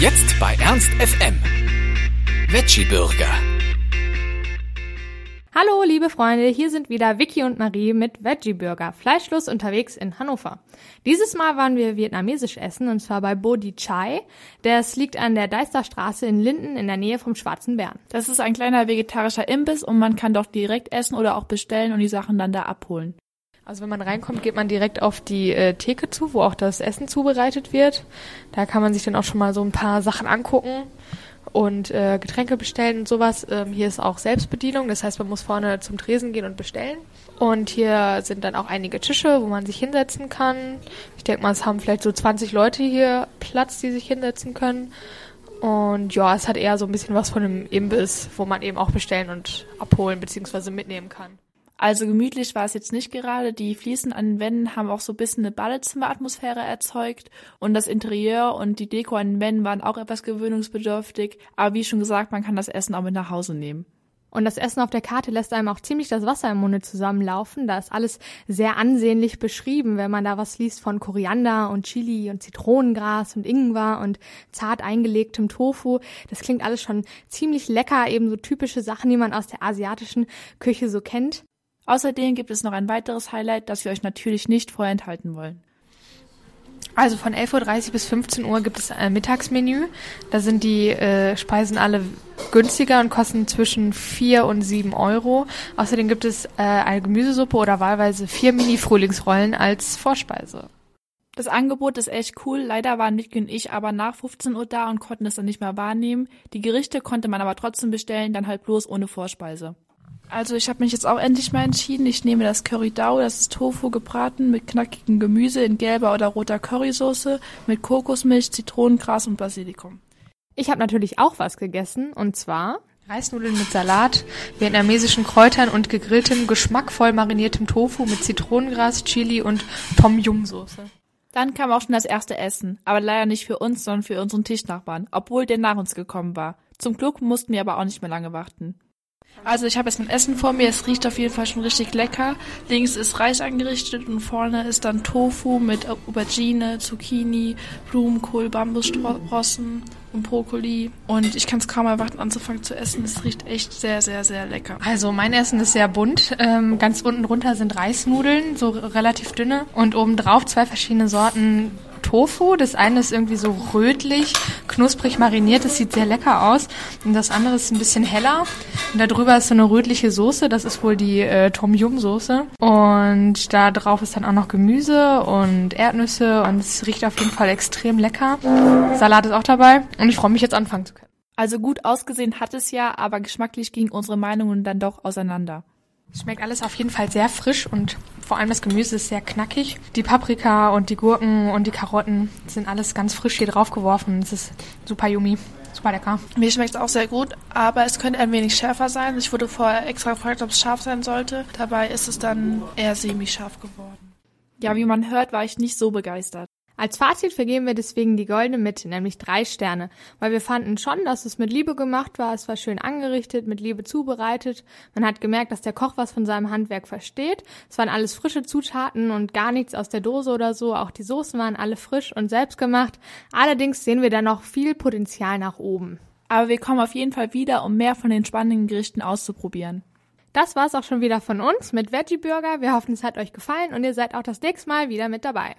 Jetzt bei Ernst FM. Veggie Burger. Hallo, liebe Freunde, hier sind wieder Vicky und Marie mit Veggie Burger, fleischlos unterwegs in Hannover. Dieses Mal waren wir vietnamesisch essen und zwar bei Bo Di Chai. Das liegt an der Deisterstraße in Linden in der Nähe vom Schwarzen Bären. Das ist ein kleiner vegetarischer Imbiss und man kann dort direkt essen oder auch bestellen und die Sachen dann da abholen. Also wenn man reinkommt, geht man direkt auf die äh, Theke zu, wo auch das Essen zubereitet wird. Da kann man sich dann auch schon mal so ein paar Sachen angucken und äh, Getränke bestellen und sowas. Ähm, hier ist auch Selbstbedienung, das heißt, man muss vorne zum Tresen gehen und bestellen. Und hier sind dann auch einige Tische, wo man sich hinsetzen kann. Ich denke mal, es haben vielleicht so 20 Leute hier Platz, die sich hinsetzen können. Und ja, es hat eher so ein bisschen was von einem Imbiss, wo man eben auch bestellen und abholen bzw. mitnehmen kann. Also gemütlich war es jetzt nicht gerade. Die Fliesen an den Wänden haben auch so ein bisschen eine Badezimmeratmosphäre erzeugt. Und das Interieur und die Deko an den Wänden waren auch etwas gewöhnungsbedürftig. Aber wie schon gesagt, man kann das Essen auch mit nach Hause nehmen. Und das Essen auf der Karte lässt einem auch ziemlich das Wasser im Munde zusammenlaufen. Da ist alles sehr ansehnlich beschrieben, wenn man da was liest von Koriander und Chili und Zitronengras und Ingwer und zart eingelegtem Tofu. Das klingt alles schon ziemlich lecker, eben so typische Sachen, die man aus der asiatischen Küche so kennt. Außerdem gibt es noch ein weiteres Highlight, das wir euch natürlich nicht vorenthalten wollen. Also von 11.30 Uhr bis 15 Uhr gibt es ein Mittagsmenü. Da sind die äh, Speisen alle günstiger und kosten zwischen 4 und 7 Euro. Außerdem gibt es äh, eine Gemüsesuppe oder wahlweise vier Mini-Frühlingsrollen als Vorspeise. Das Angebot ist echt cool. Leider waren Nick und ich aber nach 15 Uhr da und konnten es dann nicht mehr wahrnehmen. Die Gerichte konnte man aber trotzdem bestellen, dann halt bloß ohne Vorspeise. Also ich habe mich jetzt auch endlich mal entschieden. Ich nehme das Curry Dao, das ist Tofu gebraten mit knackigem Gemüse in gelber oder roter Currysoße mit Kokosmilch, Zitronengras und Basilikum. Ich habe natürlich auch was gegessen und zwar Reisnudeln mit Salat, vietnamesischen Kräutern und gegrilltem, geschmackvoll mariniertem Tofu mit Zitronengras, Chili und Tom Yum Soße. Dann kam auch schon das erste Essen, aber leider nicht für uns, sondern für unseren Tischnachbarn, obwohl der nach uns gekommen war. Zum Glück mussten wir aber auch nicht mehr lange warten. Also ich habe jetzt mein Essen vor mir. Es riecht auf jeden Fall schon richtig lecker. Links ist Reis angerichtet und vorne ist dann Tofu mit Aubergine, Zucchini, Blumenkohl, Bambussprossen und Brokkoli. Und ich kann es kaum erwarten anzufangen zu essen. Es riecht echt sehr, sehr, sehr lecker. Also mein Essen ist sehr bunt. Ähm, ganz unten drunter sind Reisnudeln, so relativ dünne. Und obendrauf zwei verschiedene Sorten Tofu. Das eine ist irgendwie so rötlich, knusprig mariniert. Das sieht sehr lecker aus. Und das andere ist ein bisschen heller. Und da ist so eine rötliche Soße. Das ist wohl die äh, Tom Yum Soße. Und da drauf ist dann auch noch Gemüse und Erdnüsse. Und es riecht auf jeden Fall extrem lecker. Salat ist auch dabei. Und ich freue mich jetzt anfangen zu können. Also gut ausgesehen hat es ja, aber geschmacklich gingen unsere Meinungen dann doch auseinander. Es schmeckt alles auf jeden Fall sehr frisch und vor allem das Gemüse ist sehr knackig. Die Paprika und die Gurken und die Karotten sind alles ganz frisch hier drauf geworfen. Es ist super yummy. Super lecker. Mir schmeckt es auch sehr gut, aber es könnte ein wenig schärfer sein. Ich wurde vorher extra gefragt, ob es scharf sein sollte. Dabei ist es dann eher semi-scharf geworden. Ja, wie man hört, war ich nicht so begeistert. Als Fazit vergeben wir deswegen die goldene Mitte, nämlich drei Sterne, weil wir fanden schon, dass es mit Liebe gemacht war, es war schön angerichtet, mit Liebe zubereitet. Man hat gemerkt, dass der Koch was von seinem Handwerk versteht. Es waren alles frische Zutaten und gar nichts aus der Dose oder so. Auch die Soßen waren alle frisch und selbst gemacht. Allerdings sehen wir da noch viel Potenzial nach oben. Aber wir kommen auf jeden Fall wieder, um mehr von den spannenden Gerichten auszuprobieren. Das war's auch schon wieder von uns mit Veggie Burger. Wir hoffen, es hat euch gefallen und ihr seid auch das nächste Mal wieder mit dabei.